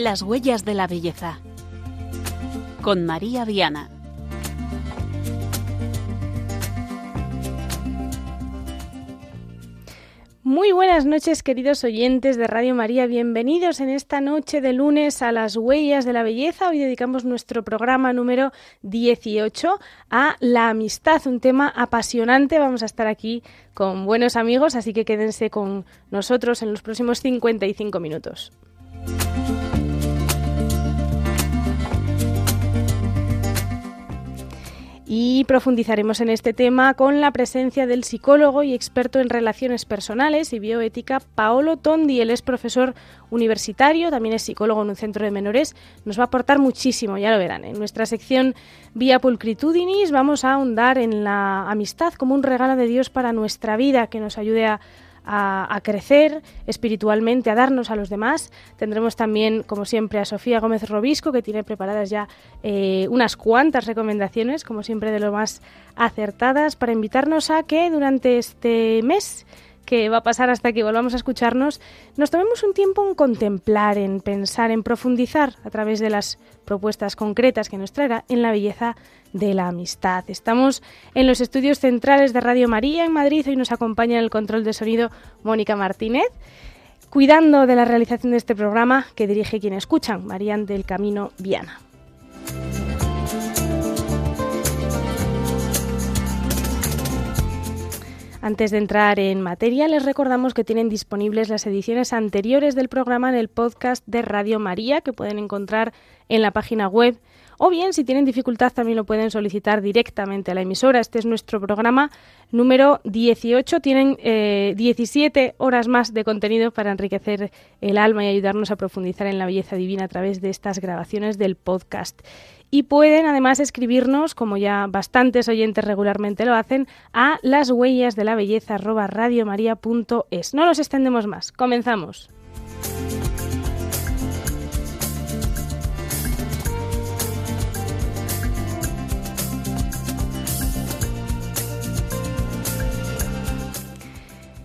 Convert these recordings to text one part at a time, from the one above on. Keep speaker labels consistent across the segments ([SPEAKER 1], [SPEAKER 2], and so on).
[SPEAKER 1] Las huellas de la belleza. Con María Viana.
[SPEAKER 2] Muy buenas noches, queridos oyentes de Radio María. Bienvenidos en esta noche de lunes a las huellas de la belleza. Hoy dedicamos nuestro programa número 18 a la amistad, un tema apasionante. Vamos a estar aquí con buenos amigos, así que quédense con nosotros en los próximos 55 minutos. Y profundizaremos en este tema con la presencia del psicólogo y experto en relaciones personales y bioética Paolo Tondi. Él es profesor universitario, también es psicólogo en un centro de menores. Nos va a aportar muchísimo, ya lo verán. En nuestra sección Vía Pulcritudinis vamos a ahondar en la amistad como un regalo de Dios para nuestra vida que nos ayude a a, crecer espiritualmente, a darnos a los demás. Tendremos también, como siempre, a Sofía Gómez Robisco, que tiene preparadas ya eh, unas cuantas recomendaciones, como siempre, de lo más acertadas, para invitarnos a que durante este mes que va a pasar hasta que volvamos a escucharnos, nos tomemos un tiempo en contemplar, en pensar, en profundizar a través de las propuestas concretas que nos traerá en la belleza de la amistad. Estamos en los estudios centrales de Radio María en Madrid. Hoy nos acompaña en el control de sonido Mónica Martínez, cuidando de la realización de este programa que dirige quien escuchan, Marían del Camino Viana. Antes de entrar en materia, les recordamos que tienen disponibles las ediciones anteriores del programa en el podcast de Radio María, que pueden encontrar en la página web. O bien, si tienen dificultad, también lo pueden solicitar directamente a la emisora. Este es nuestro programa número 18. Tienen 17 eh, horas más de contenido para enriquecer el alma y ayudarnos a profundizar en la belleza divina a través de estas grabaciones del podcast y pueden además escribirnos, como ya bastantes oyentes regularmente lo hacen, a las huellas de la belleza No los extendemos más. Comenzamos.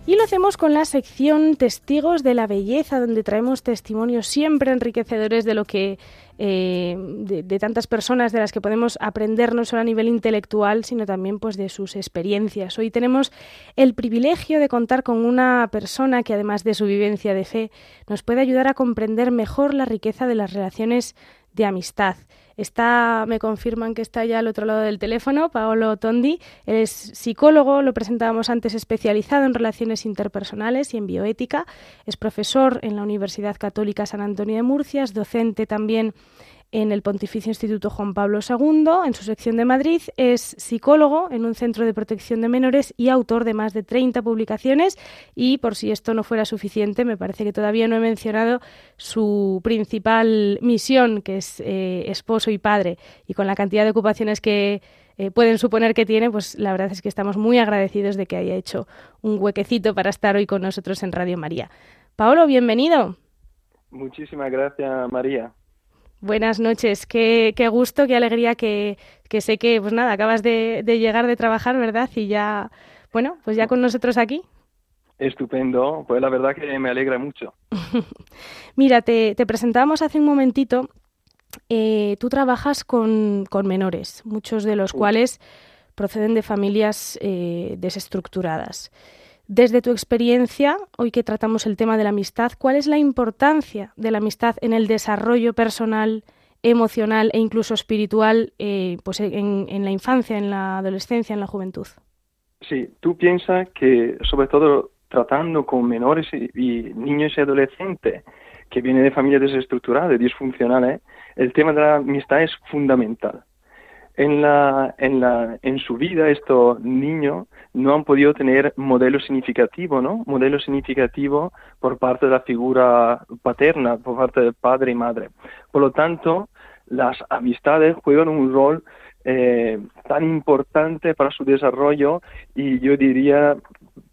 [SPEAKER 2] Y lo hacemos con la sección Testigos de la Belleza, donde traemos testimonios siempre enriquecedores de lo que eh, de, tantas personas de las que podemos aprender no solo a nivel intelectual, sino también pues de sus experiencias. Hoy tenemos el privilegio de contar con una persona que además de su vivencia de fe nos puede ayudar a comprender mejor la riqueza de las relaciones de amistad. Está, me confirman que está ya al otro lado del teléfono, Paolo Tondi. Él es psicólogo, lo presentábamos antes, especializado en relaciones interpersonales y en bioética. Es profesor en la Universidad Católica San Antonio de Murcia, es docente también en el Pontificio Instituto Juan Pablo II, en su sección de Madrid, es psicólogo en un centro de protección de menores y autor de más de 30 publicaciones. Y por si esto no fuera suficiente, me parece que todavía no he mencionado su principal misión, que es eh, esposo y padre. Y con la cantidad de ocupaciones que eh, pueden suponer que tiene, pues la verdad es que estamos muy agradecidos de que haya hecho un huequecito para estar hoy con nosotros en Radio María. Paolo, bienvenido.
[SPEAKER 3] Muchísimas gracias, María.
[SPEAKER 2] Buenas noches, qué, qué gusto, qué alegría que, que, sé que, pues nada, acabas de, llegar de trabajar, ¿verdad? Y ya, bueno, pues ya con nosotros aquí.
[SPEAKER 3] Estupendo, pues la verdad que me alegra mucho.
[SPEAKER 2] Mira, te, te presentábamos hace un momentito, eh, tú trabajas con, con, menores, muchos de los cuales proceden de familias eh, desestructuradas. Desde tu experiencia, hoy que tratamos el tema de la amistad, ¿cuál es la importancia de la amistad en el desarrollo personal, emocional e incluso espiritual eh, pues en, la infancia, en la adolescencia, en la juventud?
[SPEAKER 3] Sí, tú piensas que sobre todo tratando con menores y, niños y adolescentes que vienen de familias desestructuradas, disfuncionales, el tema de la amistad es fundamental en, la, en, la, en su vida estos niños no han podido tener modelo significativo, ¿no? Modelo significativo por parte de la figura paterna, por parte del padre y madre. Por lo tanto, las amistades juegan un rol eh, tan importante para su desarrollo y yo diría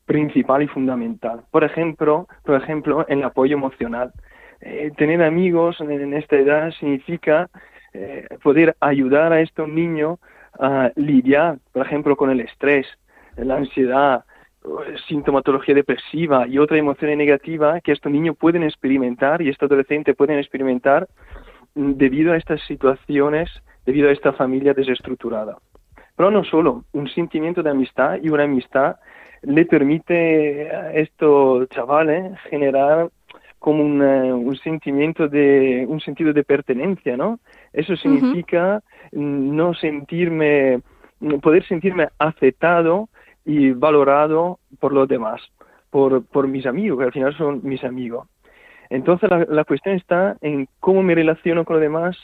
[SPEAKER 3] principal y fundamental. Por ejemplo, por ejemplo, el apoyo emocional. Eh, tener amigos en esta edad significa eh, poder ayudar a estos niños a lidiar, por ejemplo, con el estrés, la ansiedad sintomatología depresiva y otra emoción negativa que estos niños pueden experimentar y estos adolescentes pueden experimentar mm, debido a estas situaciones, debido a esta familia desestructurada. Pero no solo, un sentimiento de amistad y una amistad le permite a estos chavales generar como eh, un, sentimiento de, un sentido de pertenencia, ¿no? Eso significa no sentirme, poder sentirme aceptado y valorado por los demás, por, por mis amigos, que al final son mis amigos. Entonces la, la cuestión está en cómo me relaciono con los demás,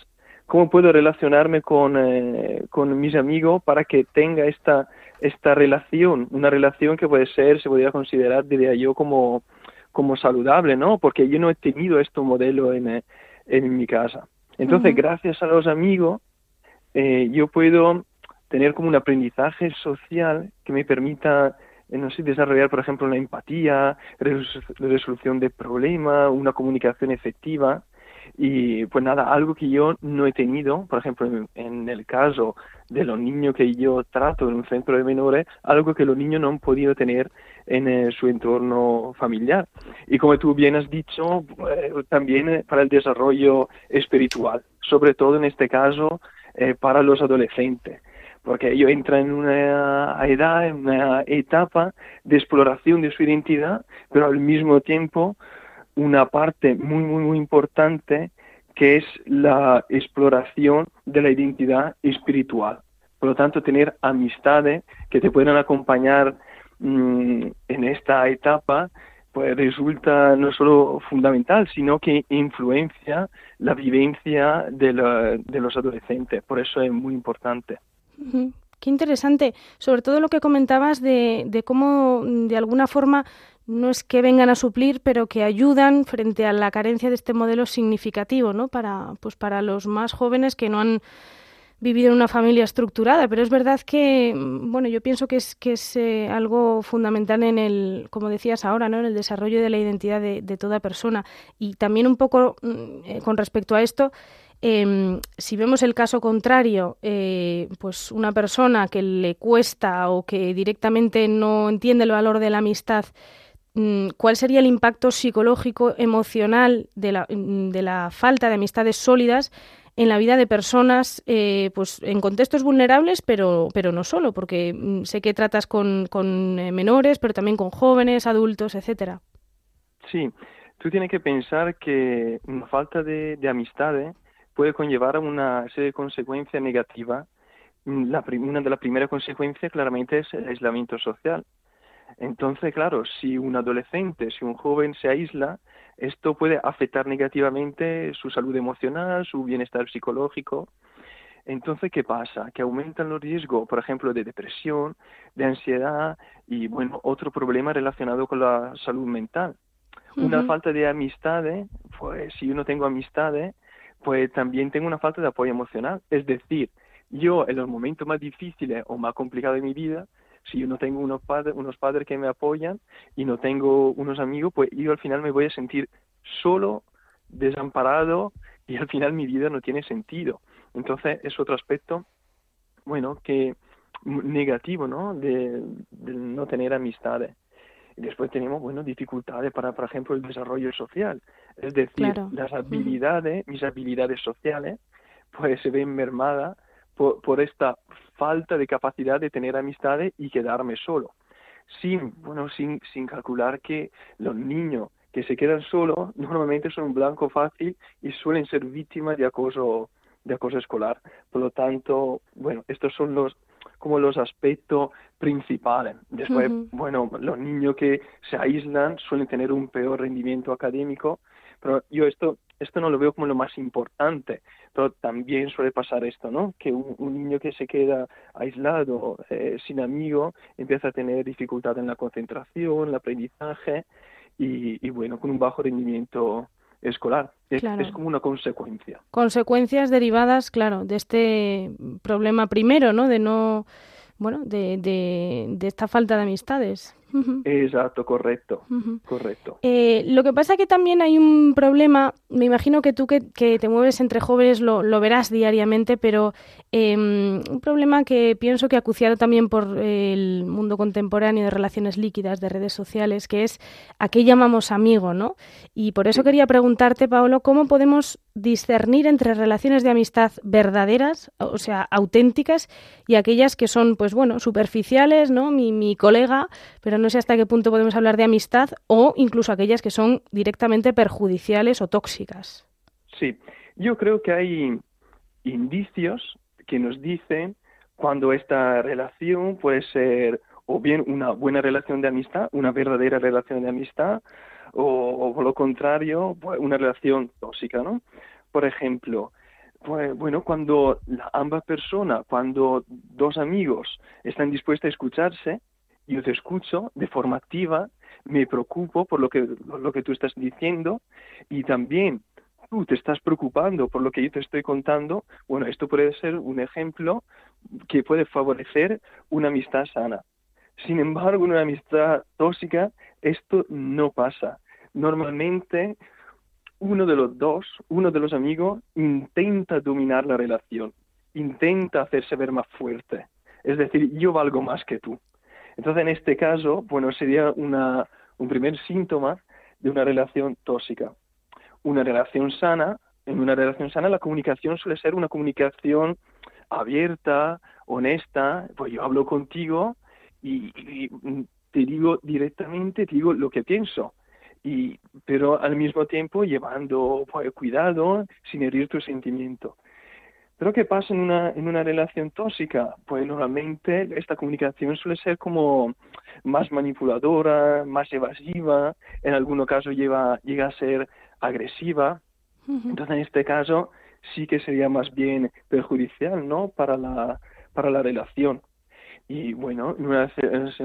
[SPEAKER 3] cómo puedo relacionarme con, eh, con mis amigos para que tenga esta, esta relación, una relación que puede ser, se podría considerar, diría yo, como, como saludable, ¿no? Porque yo no he tenido este modelo en, eh, en mi casa. Entonces, gracias a los amigos, eh, yo puedo tener como un aprendizaje social que me permita, eh, no sé, desarrollar, por ejemplo, la empatía, resolución de problemas, una comunicación efectiva. Y pues nada, algo que yo no he tenido, por ejemplo, en, el caso de los niños que yo trato en un centro de menores, algo que los niños no han podido tener en eh, su entorno familiar. Y como tú bien has dicho, eh, también para el desarrollo espiritual, sobre todo en este caso para los adolescentes porque ellos entran en una edad, en una etapa de exploración de su identidad, pero al mismo tiempo una parte muy, muy, muy importante que es la exploración de la identidad espiritual. Por lo tanto, tener amistades que te puedan acompañar mm, en esta etapa, pues resulta no solo fundamental, sino que influencia la vivencia de, los adolescentes. Por eso es muy importante.
[SPEAKER 2] Qué interesante, sobre todo lo que comentabas de, de cómo de alguna forma no es que vengan a suplir, pero que ayudan frente a la carencia de este modelo significativo, ¿no? Para, pues para los más jóvenes que no han vivido en una familia estructurada, pero es verdad que, bueno, yo pienso que es, que es eh, algo fundamental en el, como decías ahora, ¿no? En el desarrollo de la identidad de, toda persona. Y también un poco mm, eh, con respecto a esto, em, si vemos el caso contrario, eh, pues una persona que le cuesta o que directamente no entiende el valor de la amistad, Mm, cuál sería el impacto psicológico, emocional de la, mm, de la falta de amistades sólidas en la vida de personas eh, pues en contextos vulnerables, pero, pero no solo, porque mm, sé que tratas con, con eh, menores, pero también con jóvenes, adultos, etcétera.
[SPEAKER 3] Sí, tú tienes que pensar que una falta de, de amistades puede conllevar a una serie de consecuencias negativas. La, una de las primeras consecuencias claramente es el aislamiento social. Entonces, claro, si un adolescente, si un joven se aísla, esto puede afectar negativamente su salud emocional, su bienestar psicológico. Entonces, ¿qué pasa? Que aumentan los riesgos, por ejemplo, de depresión, de ansiedad y, bueno, otro problema relacionado con la salud mental. Una falta de amistades, pues si yo no tengo amistades, pues también tengo una falta de apoyo emocional. Es decir, yo en los momentos más difíciles o más complicados de mi vida, si yo no tengo unos padres, unos padres que me apoyan y no tengo unos amigos, pues yo al final me voy a sentir solo, desamparado y al final mi vida no tiene sentido. Entonces es otro aspecto, bueno, que negativo, ¿no? De, no tener amistades. Y después tenemos, bueno, dificultades para, por ejemplo, el desarrollo social. Es decir, las habilidades, mis habilidades sociales, pues se ven mermadas por, por esta falta de capacidad de tener amistades y quedarme solo. Sin, bueno, sin, sin calcular que los niños que se quedan solos normalmente son un blanco fácil y suelen ser víctimas de acoso, de acoso escolar. Por lo tanto, bueno, estos son los como los aspectos principales. Después, bueno, los niños que se aíslan suelen tener un peor rendimiento académico, pero yo esto esto no lo veo como lo más importante, pero también suele pasar esto, ¿no? Que un, niño que se queda aislado, eh, sin amigo, empieza a tener dificultad en la concentración, el aprendizaje y, bueno, con un bajo rendimiento escolar. Es, es, como una consecuencia.
[SPEAKER 2] Consecuencias derivadas, claro, de este problema primero, ¿no? De no, bueno, de, de, de esta falta de amistades.
[SPEAKER 3] Exacto, correcto, correcto.
[SPEAKER 2] Eh, lo que pasa que también hay un problema, me imagino que tú que, te mueves entre jóvenes lo, verás diariamente, pero em, un problema que pienso que acuciado también por el mundo contemporáneo de relaciones líquidas, de redes sociales, que es a qué llamamos amigo, ¿no? Y por eso quería preguntarte, Paolo, ¿cómo podemos discernir entre relaciones de amistad verdaderas, o sea, auténticas, y aquellas que son, pues bueno, superficiales, ¿no? Mi, mi colega, pero no sé hasta qué punto podemos hablar de amistad, o incluso aquellas que son directamente perjudiciales o tóxicas.
[SPEAKER 3] Sí, yo creo que hay indicios que nos dicen cuando esta relación puede ser o bien una buena relación de amistad, una verdadera relación de amistad, o, por lo contrario, pues, una relación tóxica, ¿no? Por ejemplo, pues, bueno, cuando ambas personas, cuando dos amigos están dispuestos a escucharse, yo te escucho de forma activa, me preocupo por lo que, lo que tú estás diciendo y también tú te estás preocupando por lo que yo te estoy contando, bueno, esto puede ser un ejemplo que puede favorecer una amistad sana. Sin embargo, en una amistad tóxica esto no pasa. Normalmente uno de los dos, uno de los amigos, intenta dominar la relación, intenta hacerse ver más fuerte. Es decir, yo valgo más que tú. Entonces, en este caso, bueno, sería una, un primer síntoma de una relación tóxica. Una relación sana, en una relación sana la comunicación suele ser una comunicación abierta, honesta, pues yo hablo contigo y, te digo directamente, te digo lo que pienso. Y, pero al mismo tiempo llevando pues, cuidado sin herir tu sentimiento. Pero ¿qué pasa en una, en una relación tóxica? Pues normalmente esta comunicación suele ser como más manipuladora, más evasiva, en algunos casos lleva, llega a ser agresiva. Entonces en este caso sí que sería más bien perjudicial, ¿no? Para la, para la relación. Y bueno, en una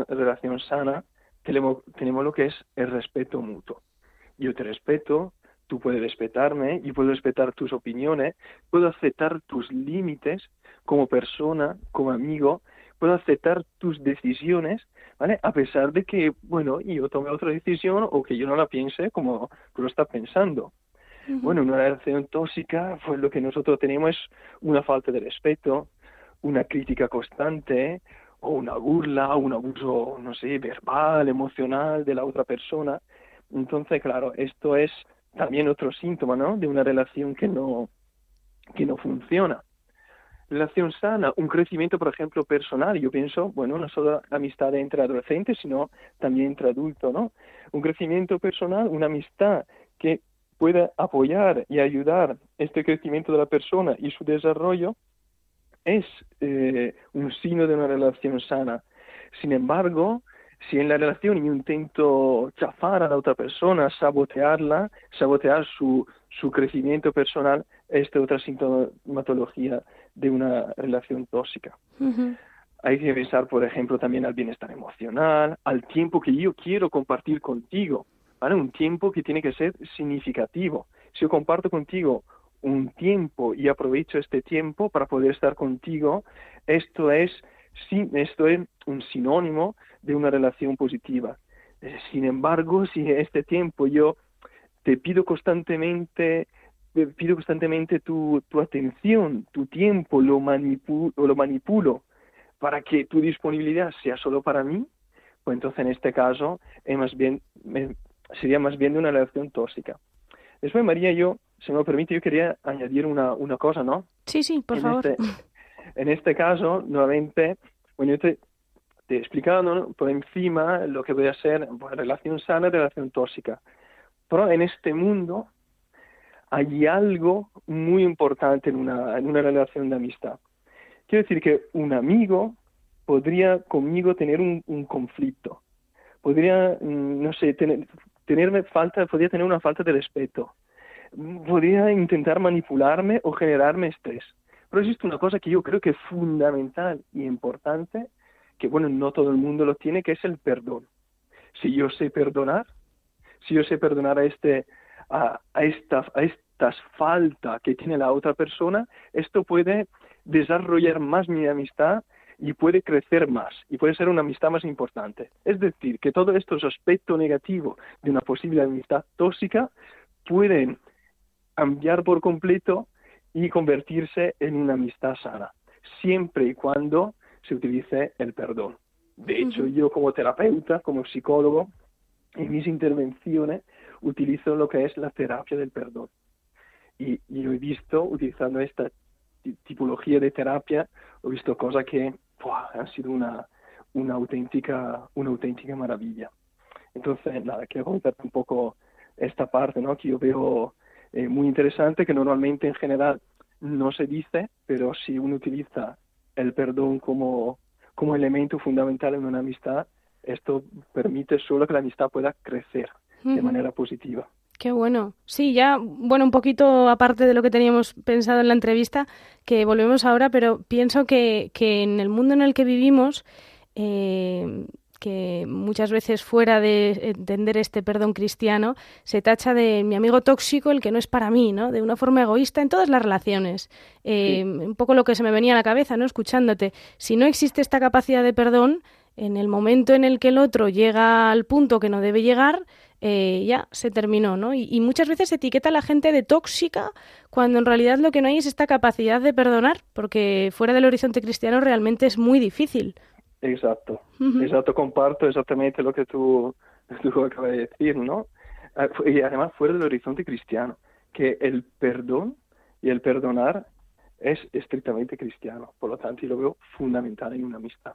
[SPEAKER 3] relación sana tenemos, tenemos lo que es el respeto mutuo. Yo te respeto, tú puedes respetarme, yo puedo respetar tus opiniones, puedo aceptar tus límites como persona, como amigo, puedo aceptar tus decisiones, ¿vale? A pesar de que, bueno, yo tome otra decisión o que yo no la piense como tú lo estás pensando. Bueno, una relación tóxica, pues lo que nosotros tenemos es una falta de respeto, una crítica constante, o una burla, o un abuso, no sé, verbal, emocional de la otra persona. Entonces, claro, esto es también otro síntoma, ¿no? De una relación que no, que no funciona. Relación sana, un crecimiento, por ejemplo, personal. Yo pienso, bueno, no solo amistad entre adolescentes, sino también entre adultos, ¿no? Un crecimiento personal, una amistad que pueda apoyar y ayudar este crecimiento de la persona y su desarrollo, es eh, un signo de una relación sana. Sin embargo, si en la relación yo intento chafar a la otra persona, sabotearla, sabotear su, su crecimiento personal, esta es otra sintomatología de una relación tóxica. Hay que pensar, por ejemplo, también al bienestar emocional, al tiempo que yo quiero compartir contigo, ¿vale? Un tiempo que tiene que ser significativo. Si yo comparto contigo un tiempo y aprovecho este tiempo para poder estar contigo, esto es, esto es un sinónimo de una relación positiva. Eh, sin embargo, si este tiempo yo te pido constantemente, pido constantemente tu, tu atención, tu tiempo, lo, manipulo, lo manipulo para que tu disponibilidad sea solo para mí, pues entonces en este caso es más bien, sería más bien de una relación tóxica. Después, María, yo si me lo permite, yo quería añadir una, una cosa, ¿no?
[SPEAKER 2] Sí, sí, por favor.
[SPEAKER 3] Este, en este caso, nuevamente, bueno, yo te, he explicado por encima lo que a hacer, pues, relación sana y relación tóxica. Pero en este mundo hay algo muy importante en una, en una relación de amistad. Quiero decir que un amigo podría conmigo tener un, un conflicto, podría, mm, no sé, tener, tenerme falta, podría tener una falta de respeto, podría intentar manipularme o generarme estrés. Pero existe una cosa que yo creo que es fundamental y importante, que bueno, no todo el mundo lo tiene, que es el perdón. Si yo sé perdonar, si yo sé perdonar a este a, esta a estas faltas que tiene la otra persona, esto puede desarrollar más mi amistad y puede crecer más y puede ser una amistad más importante. Es decir, que todos estos aspectos negativos de una posible amistad tóxica pueden cambiar por completo y convertirse en una amistad sana, siempre y cuando se utilice el perdón. De hecho, yo como terapeuta, como psicólogo, en mis intervenciones utilizo lo que es la terapia del perdón. Y, y he visto, utilizando esta tipología de terapia, he visto cosas que han sido una, una, auténtica, una auténtica maravilla. Entonces, nada, quiero comentarte un poco esta parte, ¿no? Que yo veo eh, muy interesante, que normalmente en general no se dice, pero si uno utiliza el perdón como, como elemento fundamental en una amistad, esto permite solo que la amistad pueda crecer de manera positiva.
[SPEAKER 2] Qué bueno. Sí, ya, bueno, un poquito aparte de lo que teníamos pensado en la entrevista, que volvemos ahora, pero pienso que, que en el mundo en el que vivimos, eh, que muchas veces fuera de entender este perdón cristiano, se tacha de mi amigo tóxico, el que no es para mí, ¿no? De una forma egoísta en todas las relaciones. Eh, un poco lo que se me venía a la cabeza, ¿no? Escuchándote. Si no existe esta capacidad de perdón, en el momento en el que el otro llega al punto que no debe llegar, eh, ya se terminó, ¿no? Y, muchas veces se etiqueta a la gente de tóxica cuando en realidad lo que no hay es esta capacidad de perdonar, porque fuera del horizonte cristiano realmente es muy difícil.
[SPEAKER 3] Exacto, exacto, comparto exactamente lo que tú, tú acabas de decir, ¿no? Ah, y además fuera del horizonte cristiano, que el perdón y el perdonar es estrictamente cristiano, por lo tanto, y lo veo fundamental en una amistad.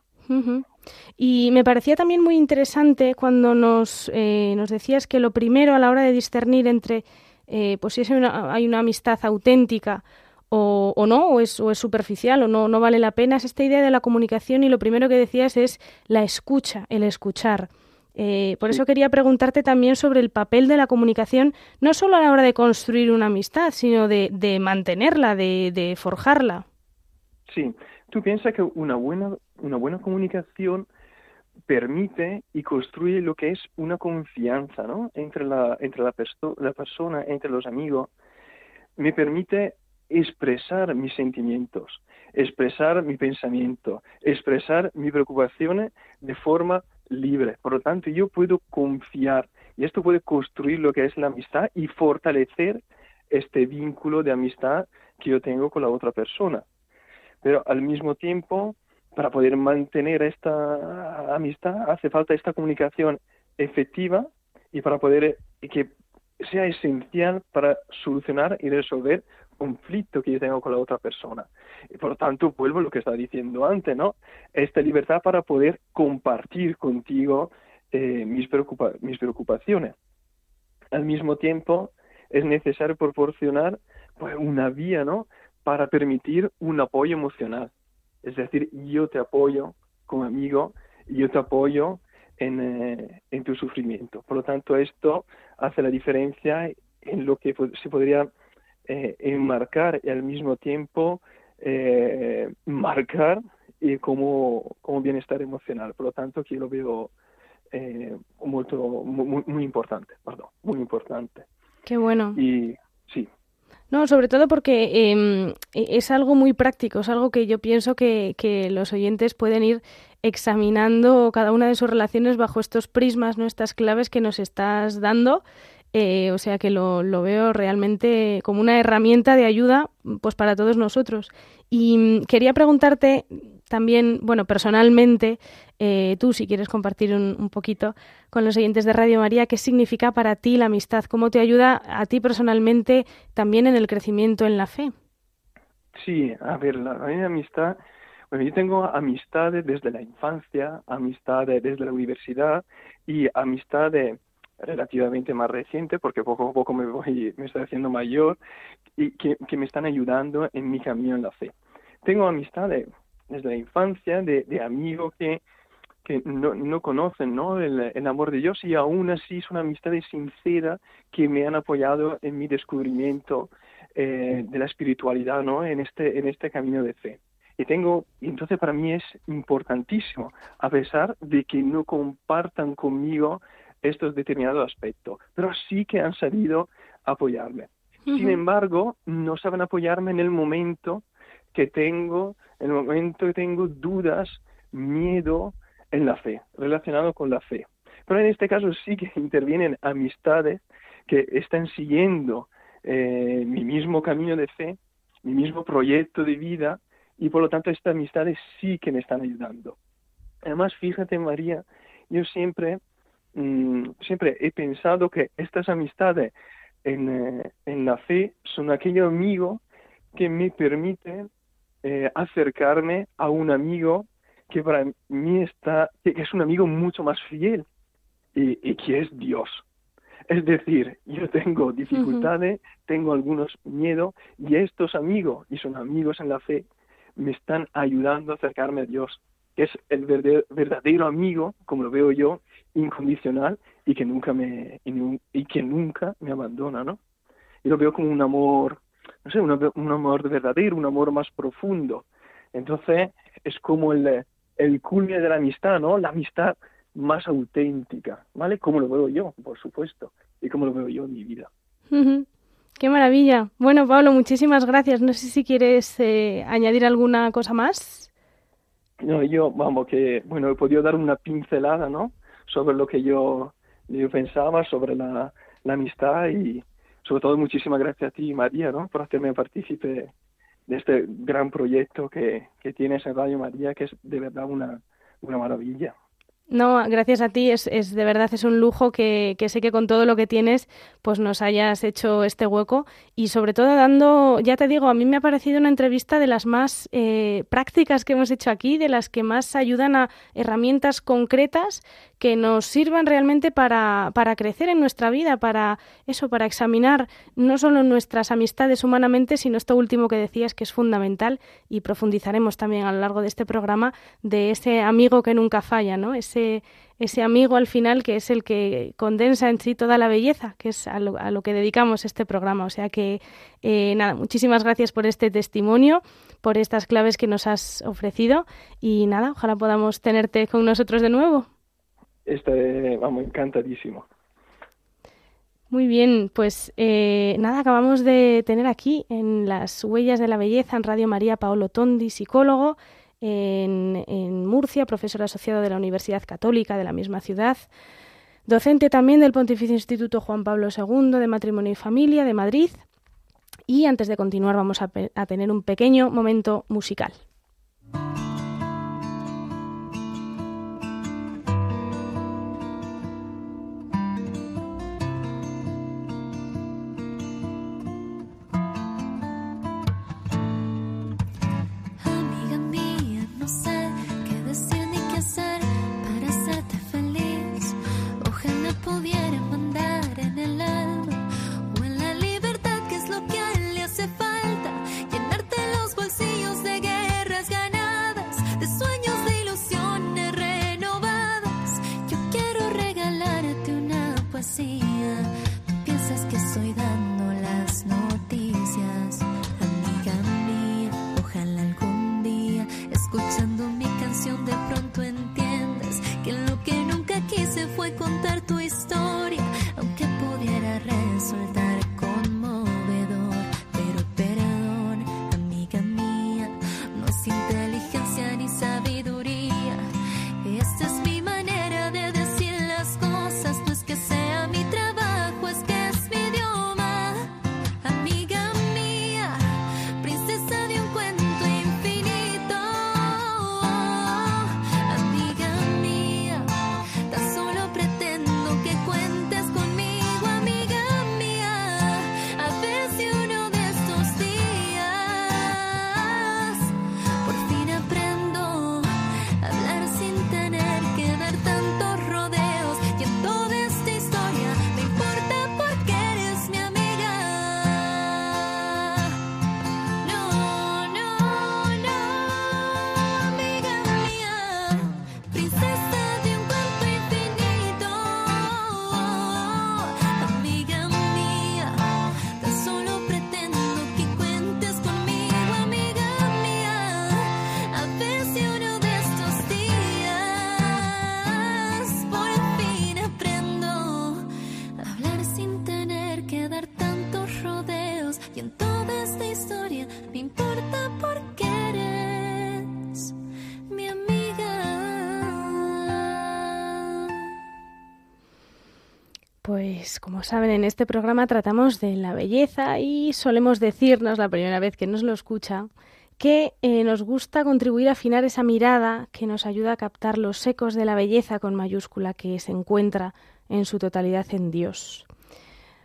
[SPEAKER 2] Y me parecía también muy interesante cuando nos, eh, nos decías que lo primero a la hora de discernir entre, eh, pues si es una, hay una amistad auténtica o, o, no, o es, o es superficial, o no, no vale la pena, es esta idea de la comunicación y lo primero que decías es la escucha, el escuchar. Eh, por eso quería preguntarte también sobre el papel de la comunicación, no solo a la hora de construir una amistad, sino de, de mantenerla, de, de, forjarla.
[SPEAKER 3] Sí, tú piensas que una buena, una buena comunicación permite y construye lo que es una confianza ¿no? entre, la, entre la, la persona, entre los amigos. Me permite expresar mis sentimientos, expresar mi pensamiento, expresar mis preocupaciones de forma libre. Por lo tanto, yo puedo confiar y esto puede construir lo que es la amistad y fortalecer este vínculo de amistad que yo tengo con la otra persona. Pero al mismo tiempo, para poder mantener esta amistad hace falta esta comunicación efectiva y para poder que sea esencial para solucionar y resolver conflicto que yo tengo con la otra persona. Y por lo tanto, vuelvo a lo que estaba diciendo antes, ¿no? Esta libertad para poder compartir contigo eh, mis, mis preocupaciones. Al mismo tiempo, es necesario proporcionar pues, una vía, ¿no? Para permitir un apoyo emocional. Es decir, yo te apoyo como amigo, yo te apoyo en, eh, en tu sufrimiento. Por lo tanto, esto hace la diferencia en lo que se podría eh, enmarcar y al mismo tiempo eh, marcar y como, como bienestar emocional. Por lo tanto, aquí lo veo eh, muy, muy, importante, perdón, muy importante.
[SPEAKER 2] Qué bueno.
[SPEAKER 3] Y sí.
[SPEAKER 2] No, sobre todo porque em, e, es algo muy práctico, es algo que yo pienso que, que, los oyentes pueden ir examinando cada una de sus relaciones bajo estos prismas, ¿no? estas claves que nos estás dando eh, o sea que lo, lo, veo realmente como una herramienta de ayuda pues para todos nosotros. Y mm, quería preguntarte también, bueno, personalmente, eh, tú si quieres compartir un, un, poquito con los oyentes de Radio María, ¿qué significa para ti la amistad? ¿Cómo te ayuda a ti personalmente también en el crecimiento en la fe?
[SPEAKER 3] Sí, a ver, la, la amistad, bueno, yo tengo amistades desde la infancia, amistades desde la universidad y amistades relativamente más reciente, porque poco a poco me voy, me estoy haciendo mayor, y que, me están ayudando en mi camino en la fe. Tengo amistades desde la infancia, de, de amigos que, que no, no conocen ¿no? El, el, amor de Dios y aún así son amistades sinceras que me han apoyado en mi descubrimiento eh, de la espiritualidad ¿no? en, este, en este camino de fe. Y tengo, entonces para mí es importantísimo, a pesar de que no compartan conmigo estos determinados aspectos, pero sí que han sabido apoyarme. Sin embargo, no saben apoyarme en el momento que tengo, en el momento que tengo dudas, miedo en la fe, relacionado con la fe. Pero en este caso sí que intervienen amistades que están siguiendo eh, mi mismo camino de fe, mi mismo proyecto de vida, y por lo tanto estas amistades sí que me están ayudando. Además, fíjate María, yo siempre, mm, siempre he pensado que estas amistades en, eh, en la fe son aquello amigo que me permite eh, acercarme a un amigo que para mí está, que es un amigo mucho más fiel y, y que es Dios. Es decir, yo tengo dificultades, tengo algunos miedos y estos amigos, y son amigos en la fe, me están ayudando a acercarme a Dios, que es el verdadero amigo, como lo veo yo, incondicional y que nunca me y, que nunca me abandona, ¿no? Y lo veo como un amor, no sé, un, un amor verdadero, un amor más profundo. Entonces es como el, el culme de la amistad, ¿no? La amistad más auténtica, ¿vale? Como lo veo yo, por supuesto, y como lo veo yo en mi vida.
[SPEAKER 2] Qué maravilla. Bueno, Pablo, muchísimas gracias. No sé si quieres eh, añadir alguna cosa más.
[SPEAKER 3] No, yo, vamos, que, bueno, he podido dar una pincelada, ¿no? Sobre lo que yo, yo pensaba sobre la, la amistad y, sobre todo, muchísimas gracias a ti, María, ¿no? Por hacerme partícipe de este gran proyecto que, que tienes en Radio María, que es de verdad una, una maravilla.
[SPEAKER 2] No, gracias a ti. Es, es, de verdad es un lujo que, que, sé que con todo lo que tienes, pues nos hayas hecho este hueco y sobre todo dando, ya te digo, a mí me ha parecido una entrevista de las más eh, prácticas que hemos hecho aquí, de las que más ayudan a herramientas concretas que nos sirvan realmente para, para crecer en nuestra vida, para eso, para examinar no solo nuestras amistades humanamente, sino esto último que decías que es fundamental y profundizaremos también a lo largo de este programa de ese amigo que nunca falla, ¿no? Ese, ese amigo al final que es el que condensa en sí toda la belleza, que es a lo, que dedicamos este programa. O sea que, eh, nada, muchísimas gracias por este testimonio, por estas claves que nos has ofrecido y nada, ojalá podamos tenerte con nosotros de nuevo
[SPEAKER 3] este, vamos, encantadísimo.
[SPEAKER 2] Muy bien, pues eh, nada, acabamos de tener aquí en las huellas de la belleza en Radio María Paolo Tondi, psicólogo en, Murcia, profesor asociado de la Universidad Católica de la misma ciudad, docente también del Pontificio Instituto Juan Pablo II de Matrimonio y Familia de Madrid. Y antes de continuar vamos a tener un pequeño momento musical. Como saben, en este programa tratamos de la belleza y solemos decirnos la primera vez que nos lo escucha que eh, nos gusta contribuir a afinar esa mirada que nos ayuda a captar los ecos de la belleza con mayúscula que se encuentra en su totalidad en Dios.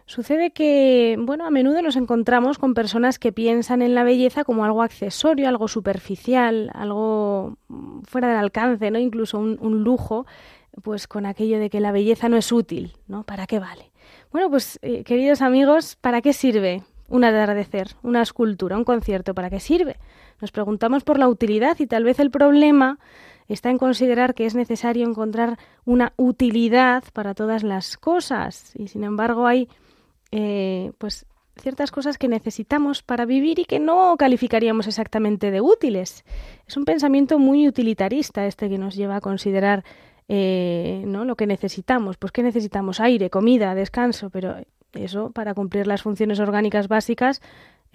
[SPEAKER 2] Sucede que, bueno, a menudo nos encontramos con personas que piensan en la belleza como algo accesorio, algo superficial, algo fuera del alcance, ¿no? Incluso un, lujo, pues con aquello de que la belleza no es útil, ¿no? ¿Para qué vale? Bueno, pues eh, queridos amigos, ¿para qué sirve un atardecer, una escultura, un concierto? ¿Para qué sirve? Nos preguntamos por la utilidad y tal vez el problema está en considerar que es necesario encontrar una utilidad para todas las cosas y sin embargo hay eh, pues ciertas cosas que necesitamos para vivir y que no calificaríamos exactamente de útiles. Es un pensamiento muy utilitarista este que nos lleva a considerar eh. Que necesitamos. Pues que necesitamos aire, comida, descanso, pero eso para cumplir las funciones orgánicas básicas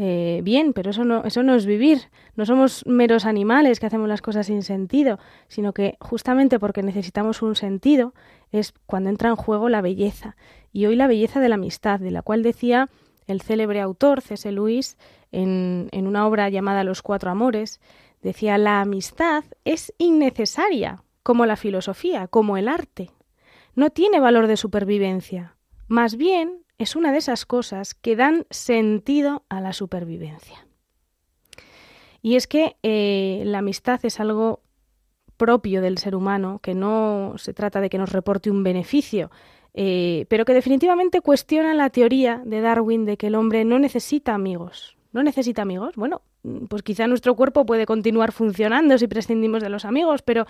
[SPEAKER 2] eh, bien, pero eso no, eso no es vivir. No somos meros animales que hacemos las cosas sin sentido, sino que justamente porque necesitamos un sentido es cuando entra en juego la belleza. Y hoy la belleza de la amistad, de la cual decía el célebre autor C.S. Lewis en, en una obra llamada Los Cuatro Amores, decía la amistad es innecesaria, como la filosofía, como el arte. No tiene valor de supervivencia. Más bien es una de esas cosas que dan sentido a la supervivencia. Y es que eh, la amistad es algo propio del ser humano, que no se trata de que nos reporte un beneficio, eh, pero que definitivamente cuestiona la teoría de Darwin de que el hombre no necesita amigos. ¿No necesita amigos? Bueno, pues quizá nuestro cuerpo puede continuar funcionando si prescindimos de los amigos, pero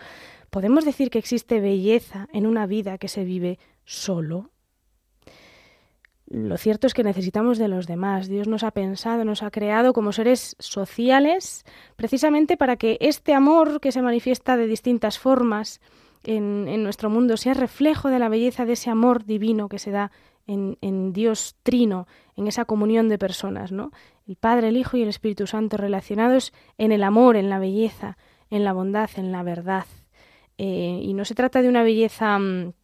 [SPEAKER 2] ¿podemos decir que existe belleza en una vida que se vive solo? Lo cierto es que necesitamos de los demás. Dios nos ha pensado, nos ha creado como seres sociales precisamente para que este amor que se manifiesta de distintas formas en, nuestro mundo sea reflejo de la belleza de ese amor divino que se da en, en, Dios trino, en esa comunión de personas, ¿no? El Padre, el Hijo y el Espíritu Santo relacionados en el amor, en la belleza, en la bondad, en la verdad. Eh, y no se trata de una belleza mm,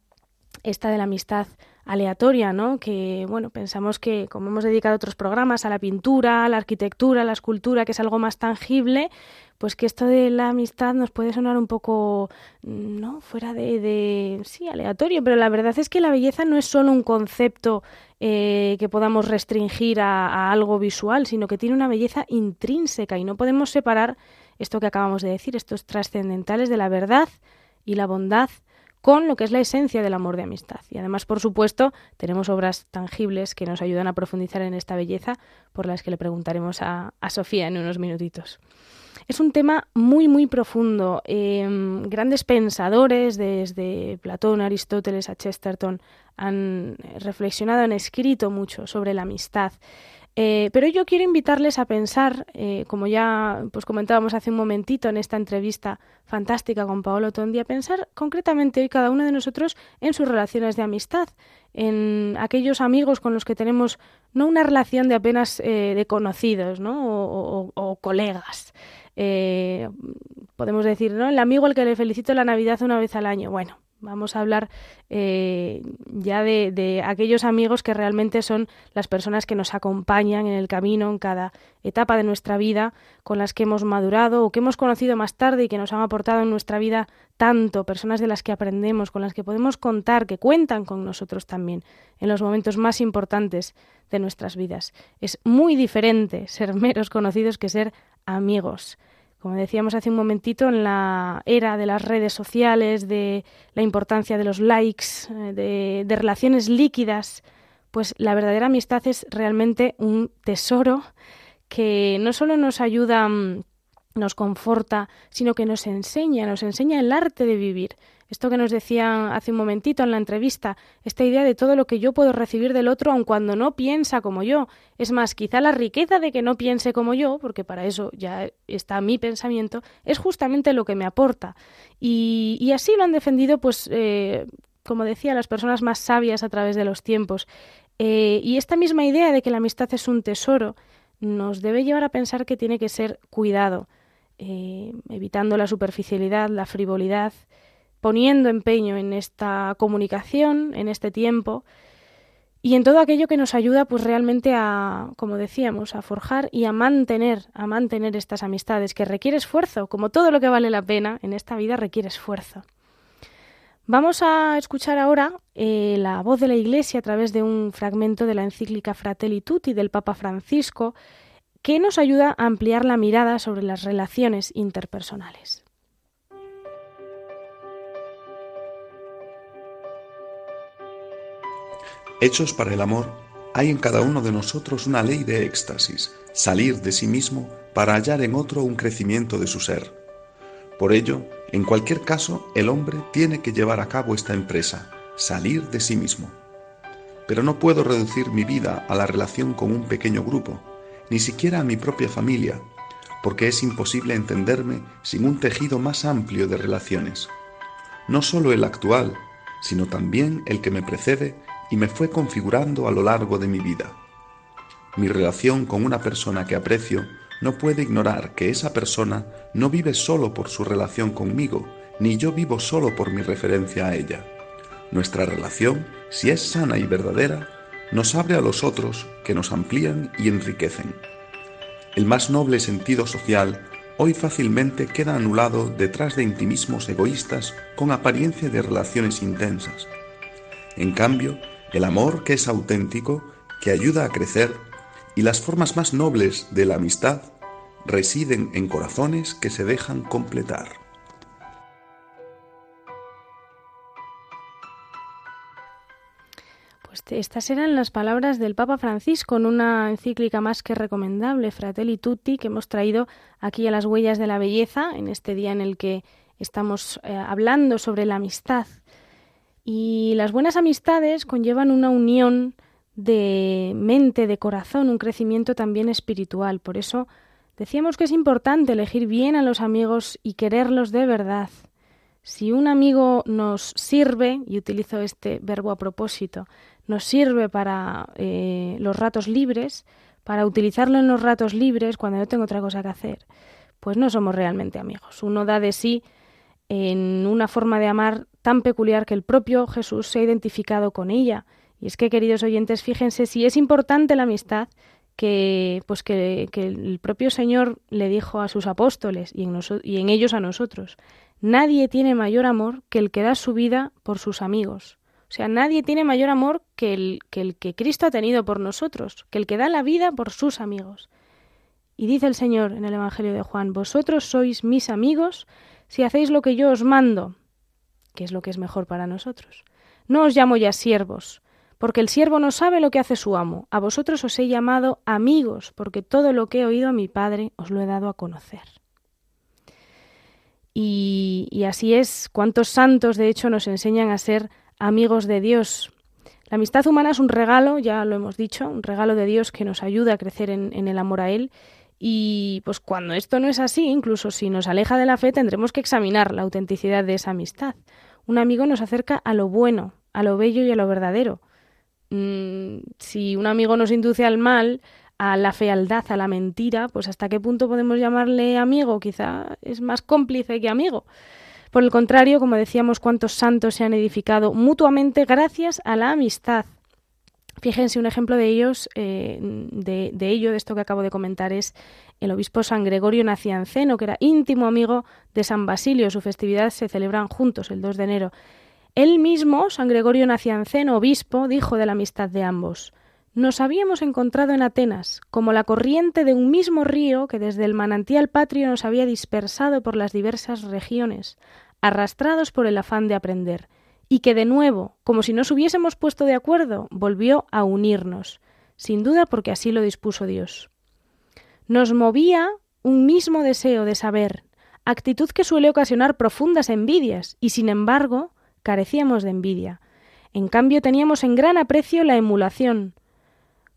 [SPEAKER 2] esta de la amistad aleatoria, ¿no? Que, bueno, pensamos que, como hemos dedicado otros programas a la pintura, a la arquitectura, a la escultura, que es algo más tangible, pues que esto de la amistad nos puede sonar un poco, ¿no? Fuera de, de sí, aleatorio, pero la verdad es que la belleza no es solo un concepto eh, que podamos restringir a algo visual, sino que tiene una belleza intrínseca y no podemos separar esto que acabamos de decir, estos trascendentales de la verdad y la bondad con lo que es la esencia del amor de amistad. Y además, por supuesto, tenemos obras tangibles que nos ayudan a profundizar en esta belleza, por las que le preguntaremos a, Sofía en unos minutitos. Es un tema muy, muy profundo. Em, grandes pensadores, desde Platón, Aristóteles a Chesterton, han reflexionado, han escrito mucho sobre la amistad. Eh, pero yo quiero invitarles a pensar, eh, como ya pues comentábamos hace un momentito en esta entrevista fantástica con Paolo Tondi, a pensar concretamente hoy cada uno de nosotros en sus relaciones de amistad, en aquellos amigos con los que tenemos no una relación de apenas eh, de conocidos ¿no? o, o colegas. podemos decir, ¿no? El amigo al que le felicito la Navidad una vez al año. Bueno, Vamos a hablar eh, ya de, aquellos amigos que realmente son las personas que nos acompañan en el camino, en cada etapa de nuestra vida, con las que hemos madurado o que hemos conocido más tarde y que nos han aportado en nuestra vida tanto, personas de las que aprendemos, con las que podemos contar, que cuentan con nosotros también en los momentos más importantes de nuestras vidas. Es muy diferente ser meros conocidos que ser amigos como decíamos hace un momentito, en la era de las redes sociales, de la importancia de los likes, eh, de, relaciones líquidas, pues la verdadera amistad es realmente un tesoro que no solo nos ayuda, mm, nos conforta, sino que nos enseña, nos enseña el arte de vivir, esto que nos decía hace un momentito en la entrevista, esta idea de todo lo que yo puedo recibir del otro aun cuando no piensa como yo. Es más, quizá la riqueza de que no piense como yo, porque para eso ya está mi pensamiento, es justamente lo que me aporta. Y, así lo han defendido, pues, eh, como decía, las personas más sabias a través de los tiempos. Eh, y esta misma idea de que la amistad es un tesoro nos debe llevar a pensar que tiene que ser cuidado, eh, evitando la superficialidad, la frivolidad, poniendo empeño en esta comunicación, en este tiempo, y en todo aquello que nos ayuda pues realmente a, como decíamos, a forjar y a mantener, a mantener estas amistades, que requiere esfuerzo, como todo lo que vale la pena en esta vida requiere esfuerzo. Vamos a escuchar ahora eh, la voz de la Iglesia a través de un fragmento de la encíclica Fratelli Tutti del Papa Francisco, que nos ayuda a ampliar la mirada sobre las relaciones interpersonales.
[SPEAKER 4] Hechos para el amor, hay en cada uno de nosotros una ley de éxtasis, salir de sí mismo para hallar en otro un crecimiento de su ser. Por ello, en cualquier caso, el hombre tiene que llevar a cabo esta empresa, salir de sí mismo. Pero no puedo reducir mi vida a la relación con un pequeño grupo, ni siquiera a mi propia familia, porque es imposible entenderme sin un tejido más amplio de relaciones. No solo el actual, sino también el que me precede y me fue configurando a lo largo de mi vida. Mi relación con una persona que aprecio no puede ignorar que esa persona no vive solo por su relación conmigo, ni yo vivo solo por mi referencia a ella. Nuestra relación, si es sana y verdadera, nos abre a los otros que nos amplían y enriquecen. El más noble sentido social hoy fácilmente queda anulado detrás de intimismos egoístas con apariencia de relaciones intensas. En cambio, el amor que es auténtico, que ayuda a crecer, y las formas más nobles de la amistad residen en corazones que se dejan completar.
[SPEAKER 2] Pues estas eran las palabras del Papa Francisco en una encíclica más que recomendable, Fratelli Tutti, que hemos traído aquí a las huellas de la belleza, en este día en el que estamos eh, hablando sobre la amistad. Y las buenas amistades conllevan una unión de mente, de corazón, un crecimiento también espiritual. Por eso decíamos que es importante elegir bien a los amigos y quererlos de verdad. Si un amigo nos sirve, y utilizo este verbo a propósito, nos sirve para eh, los ratos libres, para utilizarlo en los ratos libres cuando no tengo otra cosa que hacer, pues no somos realmente amigos. Uno da de sí en una forma de amar tan peculiar que el propio Jesús se ha identificado con ella. Y es que, queridos oyentes, fíjense si es importante la amistad que, pues que, el propio Señor le dijo a sus apóstoles y en, ellos a nosotros. Nadie tiene mayor amor que el que da su vida por sus amigos. O sea, nadie tiene mayor amor que el que Cristo ha tenido por nosotros, que el que da la vida por sus amigos. Y dice el Señor en el Evangelio de Juan, vosotros sois mis amigos si hacéis lo que yo os mando, que es lo que es mejor para nosotros. No os llamo ya siervos, porque el siervo no sabe lo que hace su amo. A vosotros os he llamado amigos, porque todo lo que he oído a mi Padre os lo he dado a conocer. Y, así es, cuántos santos de hecho nos enseñan a ser amigos de Dios. La amistad humana es un regalo, ya lo hemos dicho, un regalo de Dios que nos ayuda a crecer en el amor a Él y pues cuando esto no es así, incluso si nos aleja de la fe, tendremos que examinar la autenticidad de esa amistad. Un amigo nos acerca a lo bueno, a lo bello y a lo verdadero. Mm, si un amigo nos induce al mal, a la fealdad, a la mentira, pues hasta qué punto podemos llamarle amigo? Quizá es más cómplice que amigo. Por el contrario, como decíamos, cuántos santos se han edificado mutuamente gracias a la amistad, Fíjense, un ejemplo de ellos, eh, de, ello, de esto que acabo de comentar, es el obispo San Gregorio Nacianceno, que era íntimo amigo de San Basilio. Su festividad se celebran juntos el 2 de enero. Él mismo, San Gregorio Nacianceno, obispo, dijo de la amistad de ambos. Nos habíamos encontrado en Atenas, como la corriente de un mismo río que desde el manantial patrio nos había dispersado por las diversas regiones, arrastrados por el afán de aprender y que de nuevo, como si nos hubiésemos puesto de acuerdo, volvió a unirnos, sin duda porque así lo dispuso Dios. Nos movía un mismo deseo de saber, actitud que suele ocasionar profundas envidias, y sin embargo carecíamos de envidia. En cambio teníamos en gran aprecio la emulación.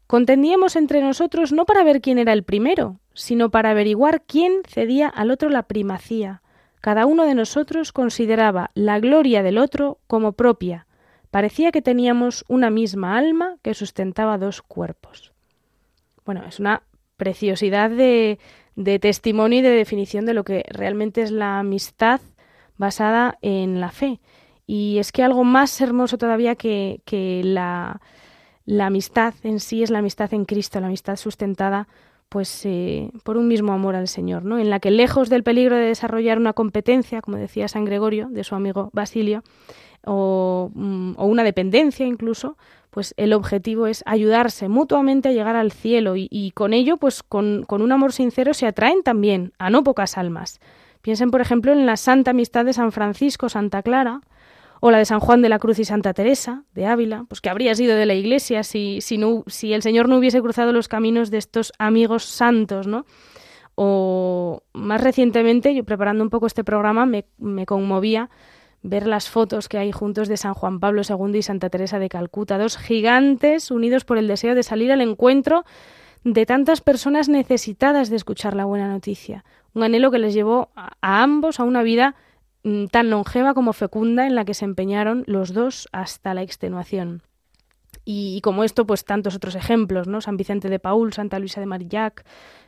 [SPEAKER 2] Contendíamos entre nosotros no para ver quién era el primero, sino para averiguar quién cedía al otro la primacía, cada uno de nosotros consideraba la gloria del otro como propia. Parecía que teníamos una misma alma que sustentaba dos cuerpos. Bueno, es una preciosidad de, testimonio y de definición de lo que realmente es la amistad basada en la fe. Y es que algo más hermoso todavía que, la, la amistad en sí es la amistad en Cristo, la amistad sustentada pues eh, por un mismo amor al Señor, ¿no? En la que lejos del peligro de desarrollar una competencia, como decía San Gregorio, de su amigo Basilio, o, mm, una dependencia incluso, pues el objetivo es ayudarse mutuamente a llegar al cielo y, con ello, pues con, con, un amor sincero se atraen también a no pocas almas. Piensen, por ejemplo, en la santa amistad de San Francisco, Santa Clara, o la de San Juan de la Cruz y Santa Teresa de Ávila, pues que habría sido de la Iglesia si, si, no, si el Señor no hubiese cruzado los caminos de estos amigos santos, ¿no? O más recientemente, yo preparando un poco este programa, me, me conmovía ver las fotos que hay juntos de San Juan Pablo II y Santa Teresa de Calcuta, dos gigantes unidos por el deseo de salir al encuentro de tantas personas necesitadas de escuchar la buena noticia, un anhelo que les llevó a, ambos a una vida tan longeva como fecunda en la que se empeñaron los dos hasta la extenuación. Y, como esto, pues tantos otros ejemplos, ¿no? San Vicente de Paul, Santa Luisa de Marillac,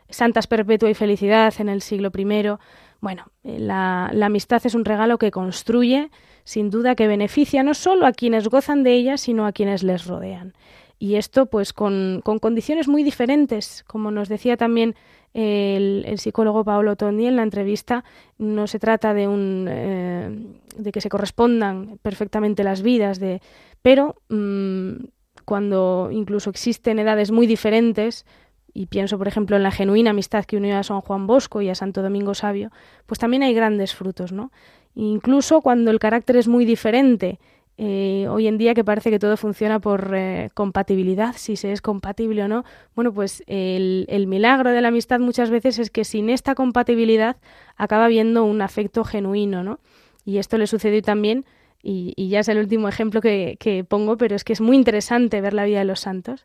[SPEAKER 2] Santas Perpetua y Felicidad en el siglo I. Bueno, eh, la, la amistad es un regalo que construye, sin duda que beneficia no solo a quienes gozan de ella, sino a quienes les rodean. Y esto, pues, con, con condiciones muy diferentes, como nos decía también el, psicólogo Paolo Tondi en la entrevista no se trata de un eh, de que se correspondan perfectamente las vidas de pero mm, cuando incluso existen edades muy diferentes y pienso por ejemplo en la genuina amistad que unió a San Juan Bosco y a Santo Domingo Sabio pues también hay grandes frutos no incluso cuando el carácter es muy diferente eh, hoy en día que parece que todo funciona por eh, compatibilidad, si se es compatible o no. Bueno, pues el, milagro de la amistad muchas veces es que sin esta compatibilidad acaba habiendo un afecto genuino, ¿no? Y esto le sucedió también, y, y ya es el último ejemplo que, que pongo, pero es que es muy interesante ver la vida de los santos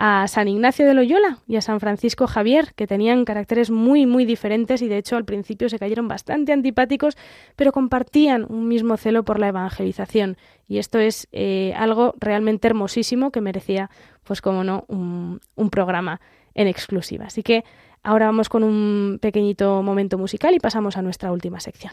[SPEAKER 2] a San Ignacio de Loyola y a San Francisco Javier, que tenían caracteres muy, muy diferentes y de hecho al principio se cayeron bastante antipáticos, pero compartían un mismo celo por la evangelización. Y esto es eh, algo realmente hermosísimo que merecía, pues como no, un, un programa en exclusiva. Así que ahora vamos con un pequeñito momento musical y pasamos a nuestra última sección.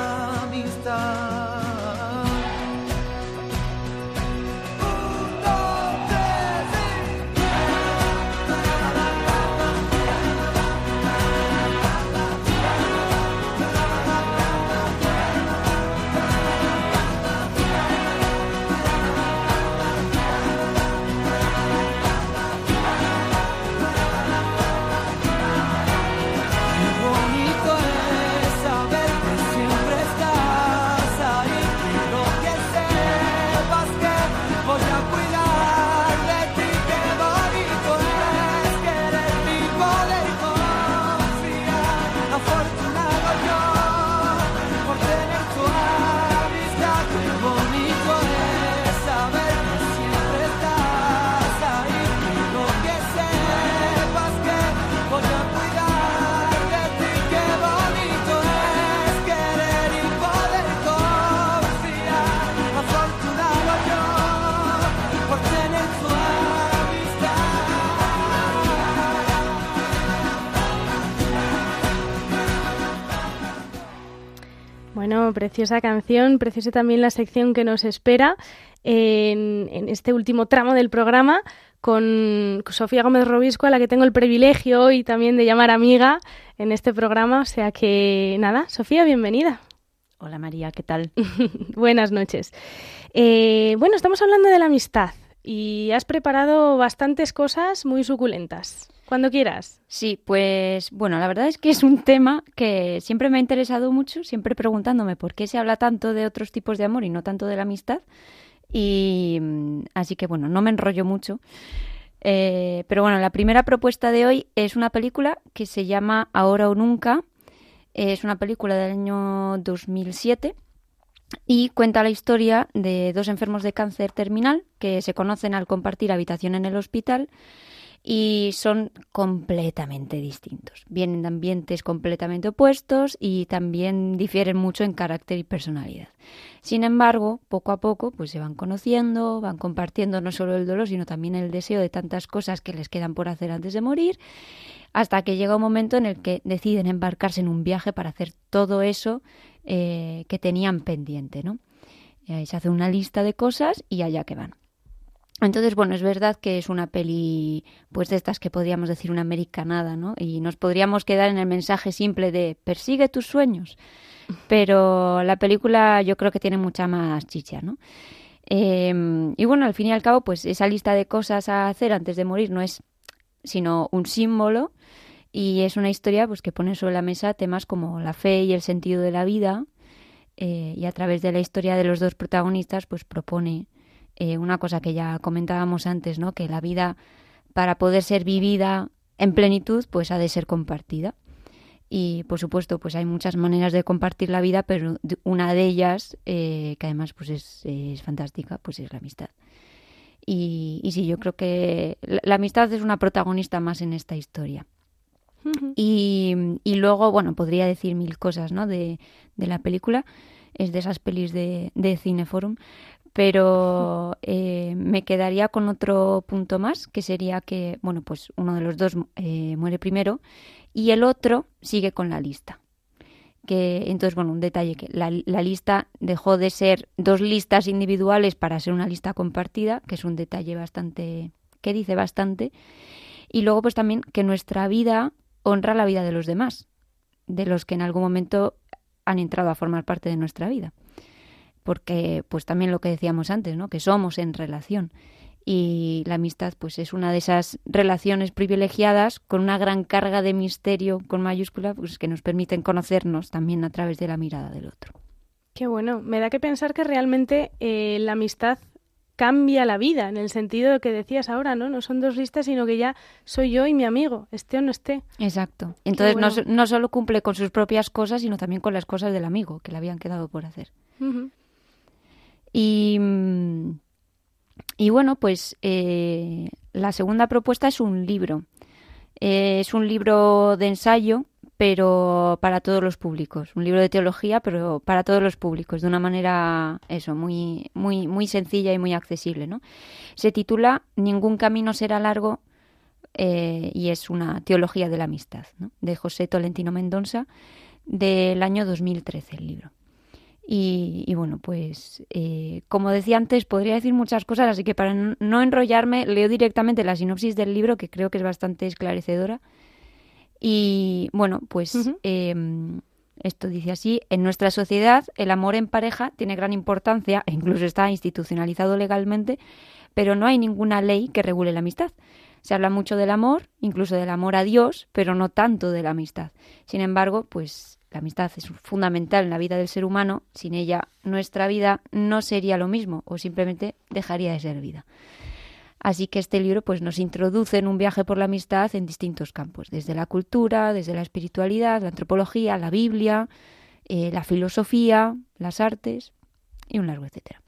[SPEAKER 2] Preciosa canción, preciosa también la sección que nos espera en, este último tramo del programa con Sofía Gómez Robisco, a la que tengo el privilegio hoy también de llamar amiga en este programa. O sea que nada, Sofía, bienvenida.
[SPEAKER 1] Hola María, ¿qué tal?
[SPEAKER 2] Buenas noches. Eh, bueno, estamos hablando de la amistad y has preparado bastantes cosas muy suculentas. Cuando quieras.
[SPEAKER 1] Sí, pues bueno, la verdad es que es un tema que siempre me ha interesado mucho, siempre preguntándome por qué se habla tanto de otros tipos de amor y no tanto de la amistad. Y mm, así que bueno, no me enrollo mucho. Eh, pero bueno, la primera propuesta de hoy es una película que se llama Ahora o Nunca. Es una película del año 2007 y cuenta la historia de dos enfermos de cáncer terminal que se conocen al compartir habitación en el hospital y son completamente distintos. Vienen de ambientes completamente opuestos y también difieren mucho en carácter y personalidad. Sin embargo, poco a poco pues se van conociendo, van compartiendo no solo el dolor, sino también el deseo de tantas cosas que les quedan por hacer antes de morir, hasta que llega un momento en el que deciden embarcarse en un viaje para hacer todo eso eh, que tenían pendiente, ¿no? ahí se hace una lista de cosas y allá que van. Entonces, bueno, es verdad que es una peli, pues de estas que podríamos decir una americanada, ¿no? Y nos podríamos quedar en el mensaje simple de persigue tus sueños. Pero la película yo creo que tiene mucha más chicha, ¿no? Em, y bueno, al fin y al cabo, pues esa lista de cosas a hacer antes de morir no es sino un símbolo y es una historia pues que pone sobre la mesa temas como la fe y el sentido de la vida eh, y a través de la historia de los dos protagonistas pues propone eh, una cosa que ya comentábamos antes, ¿no? Que la vida, para poder ser vivida en plenitud, pues ha de ser compartida. Y por supuesto, pues hay muchas maneras de compartir la vida, pero una de ellas, eh, que además pues es, fantástica, pues es la amistad. Y, sí, yo creo que la, amistad es una protagonista más en esta historia. y, y, luego, bueno, podría decir mil cosas, ¿no? De, de la película. Es de esas pelis de, de Cineforum pero eh, me quedaría con otro punto más, que sería que, bueno, pues uno de los dos eh, muere primero y el otro sigue con la lista. Que, entonces, bueno, un detalle, que la, la, lista dejó de ser dos listas individuales para ser una lista compartida, que es un detalle bastante, que dice bastante. Y luego, pues también que nuestra vida honra la vida de los demás, de los que en algún momento han entrado a formar parte de nuestra vida porque pues también lo que decíamos antes, ¿no? que somos en relación y la amistad pues es una de esas relaciones privilegiadas con una gran carga de misterio con mayúscula pues que nos permiten conocernos también a través de la mirada del otro.
[SPEAKER 2] Qué bueno, me da que pensar que realmente eh, la amistad cambia la vida, en el sentido de que decías ahora, ¿no? No son dos listas, sino que ya soy yo y mi amigo, esté o no esté.
[SPEAKER 1] Exacto. Entonces no, no, solo cumple con sus propias cosas, sino también con las cosas del amigo que le habían quedado por hacer. Y, y bueno, pues eh, la segunda propuesta es un libro. Eh, es un libro de ensayo, pero para todos los públicos. Un libro de teología, pero para todos los públicos, de una manera, eso, muy, muy, muy sencilla y muy accesible, ¿no? Se titula Ningún camino será largo eh, y es una teología de la amistad, ¿no? De José Tolentino Mendonça, del año 2013 el libro. Y, bueno, pues eh, como decía antes, podría decir muchas cosas, así que para no enrollarme, leo directamente la sinopsis del libro, que creo que es bastante esclarecedora. Y bueno, pues em, esto dice así, en nuestra sociedad el amor en pareja tiene gran importancia e incluso está institucionalizado legalmente, pero no hay ninguna ley que regule la amistad. Se habla mucho del amor, incluso del amor a Dios, pero no tanto de la amistad. Sin embargo, pues la amistad es fundamental en la vida del ser humano. Sin ella, nuestra vida no sería lo mismo o simplemente dejaría de ser vida. Así que este libro pues, nos introduce en un viaje por la amistad en distintos campos, desde la cultura, desde la espiritualidad, la antropología, la Biblia, eh, la filosofía, las artes y un largo etcétera.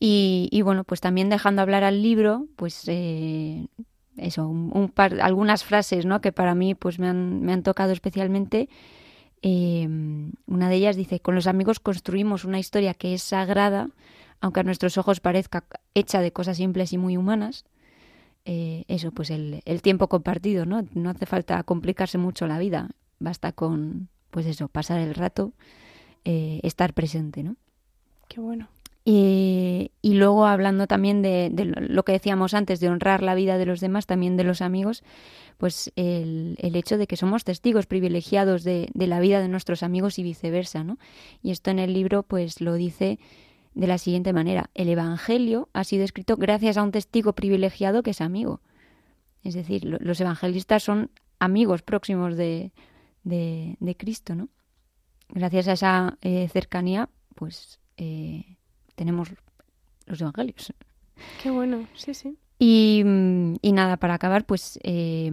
[SPEAKER 1] Y, bueno, pues también dejando hablar al libro, pues eh, eso, un, par, algunas frases ¿no? que para mí pues me han, me han tocado especialmente Em, una de ellas dice, con los amigos construimos una historia que es sagrada, aunque a nuestros ojos parezca hecha de cosas simples y muy humanas. Eh, eso, pues el, tiempo compartido, ¿no? No hace falta complicarse mucho la vida, basta con, pues eso, pasar el rato, eh, estar presente, ¿no?
[SPEAKER 2] Qué bueno.
[SPEAKER 1] Y luego hablando también de, lo que decíamos antes, de honrar la vida de los demás, también de los amigos, pues el, hecho de que somos testigos privilegiados de, la vida de nuestros amigos y viceversa, ¿no? Y esto en el libro pues lo dice de la siguiente manera, el Evangelio ha sido escrito gracias a un testigo privilegiado que es amigo. Es decir, los evangelistas son amigos próximos de, de, de Cristo, ¿no? Gracias a esa eh, cercanía, pues eh, tenemos los evangelios.
[SPEAKER 2] Qué bueno, sí, sí.
[SPEAKER 1] Y, nada, para acabar, pues eh,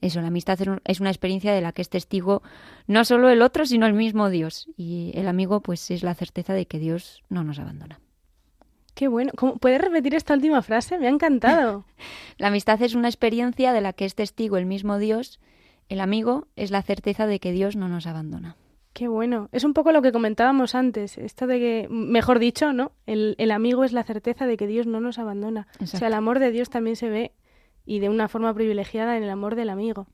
[SPEAKER 1] eso, la amistad es una experiencia de la que es testigo no solo el otro, sino el mismo Dios. Y el amigo, pues es la certeza de que Dios no nos abandona.
[SPEAKER 2] Qué bueno. ¿Puedes repetir esta última frase? Me ha encantado.
[SPEAKER 1] la amistad es una experiencia de la que es testigo el mismo Dios. El amigo es la certeza de que Dios no nos abandona.
[SPEAKER 2] Qué bueno. Es un poco lo que comentábamos antes, esto de que, mejor dicho, ¿no? El, amigo es la certeza de que Dios no nos abandona. O sea, el amor de Dios también se ve y de una forma privilegiada en el amor del amigo.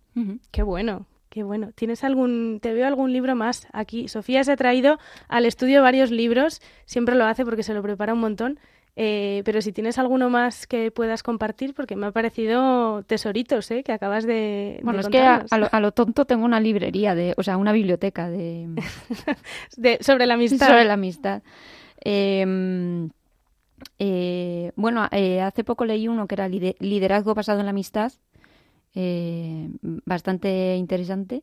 [SPEAKER 2] Qué bueno, qué bueno. ¿Tienes algún, te veo algún libro más aquí? Sofía se ha traído al estudio varios libros, siempre lo hace porque se lo prepara un montón. Eh, pero si tienes alguno más que puedas compartir, porque me ha parecido tesoritos, ¿eh? Que acabas de.
[SPEAKER 1] Bueno, es que a, lo, tonto tengo una librería, de, o sea, una biblioteca de.
[SPEAKER 2] sobre la amistad.
[SPEAKER 1] Sobre la amistad. Em, eh, bueno, eh, hace poco leí uno que era Liderazgo basado en la amistad, bastante interesante.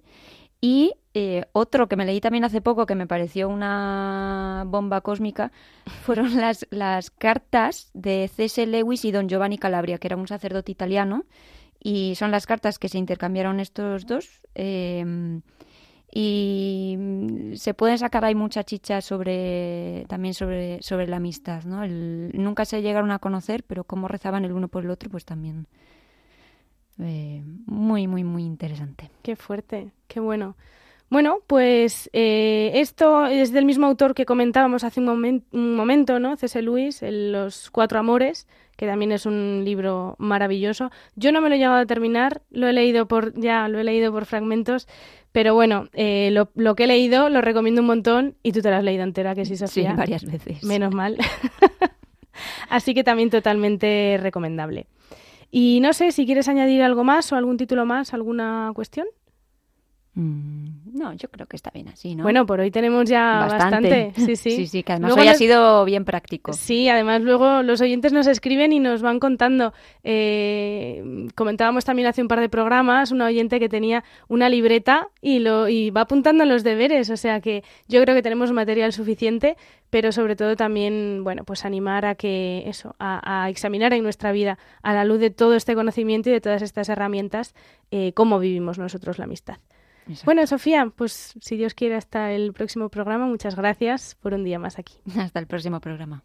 [SPEAKER 1] Y eh, otro que me leí también hace poco, que me pareció una bomba cósmica, fueron las, las cartas de C.S. Lewis y don Giovanni Calabria, que era un sacerdote italiano, y son las cartas que se intercambiaron estos dos. Em, y se pueden sacar ahí mucha chicha sobre también sobre, sobre la amistad, ¿no? nunca se llegaron a conocer, pero cómo rezaban el uno por el otro, pues también eh, muy, muy, muy interesante.
[SPEAKER 2] Qué fuerte, qué bueno. Bueno, pues eh, esto es del mismo autor que comentábamos hace un, un momento, ¿no? C.S. Lewis, Los Cuatro Amores, que también es un libro maravilloso. Yo no me lo he llegado a terminar, lo he leído por ya, lo he leído por fragmentos, pero bueno, eh, lo, lo, que he leído lo recomiendo un montón y tú te lo has leído entera, que sí, Sofía.
[SPEAKER 1] Sí, varias veces.
[SPEAKER 2] Menos mal. Así que también totalmente recomendable. Y no sé si quieres añadir algo más o algún título más, alguna cuestión.
[SPEAKER 1] Mm, no, yo creo que está bien así, ¿no?
[SPEAKER 2] Bueno, por hoy tenemos ya bastante. Sí, sí.
[SPEAKER 1] sí, sí, que además hoy ha sido bien práctico.
[SPEAKER 2] Sí, además luego los oyentes nos escriben y nos van contando. Eh, comentábamos también hace un par de programas una oyente que tenía una libreta y, lo, y va apuntando los deberes. O sea que yo creo que tenemos material suficiente, pero sobre todo también, bueno, pues animar a que eso, a, examinar en nuestra vida, a la luz de todo este conocimiento y de todas estas herramientas, eh, cómo vivimos nosotros la amistad. Bueno, Sofía, pues si Dios quiere hasta el próximo programa, muchas gracias por un día más aquí.
[SPEAKER 1] Hasta el próximo programa.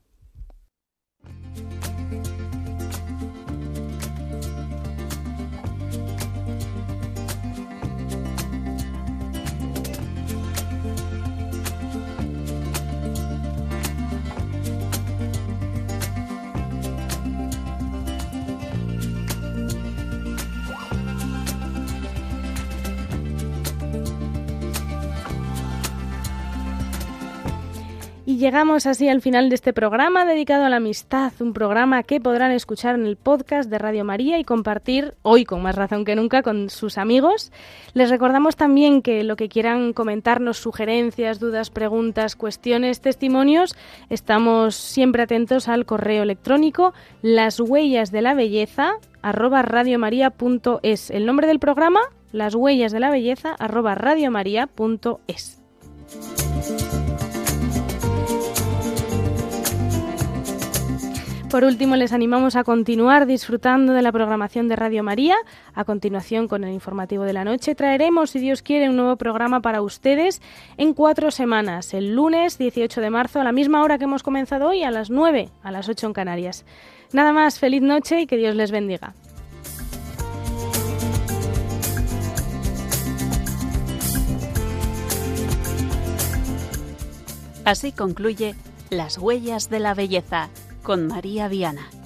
[SPEAKER 2] Llegamos así al final de este programa dedicado a la amistad, un programa que podrán escuchar en el podcast de Radio María y compartir hoy con más razón que nunca con sus amigos. Les recordamos también que lo que quieran comentarnos, sugerencias, dudas, preguntas, cuestiones, testimonios, estamos siempre atentos al correo electrónico las huellas de la belleza radiomaria.es. El nombre del programa, las huellas de la belleza arroba radiomaria.es. Por último, les animamos a continuar disfrutando de la programación de Radio María. A continuación, con el informativo de la noche, traeremos, si Dios quiere, un nuevo programa para ustedes en cuatro semanas, el lunes 18 de marzo, a la misma hora que hemos comenzado hoy, a las 9, a las 8 en Canarias. Nada más, feliz noche y que Dios les bendiga.
[SPEAKER 5] Así concluye Las huellas de la belleza con María Viana.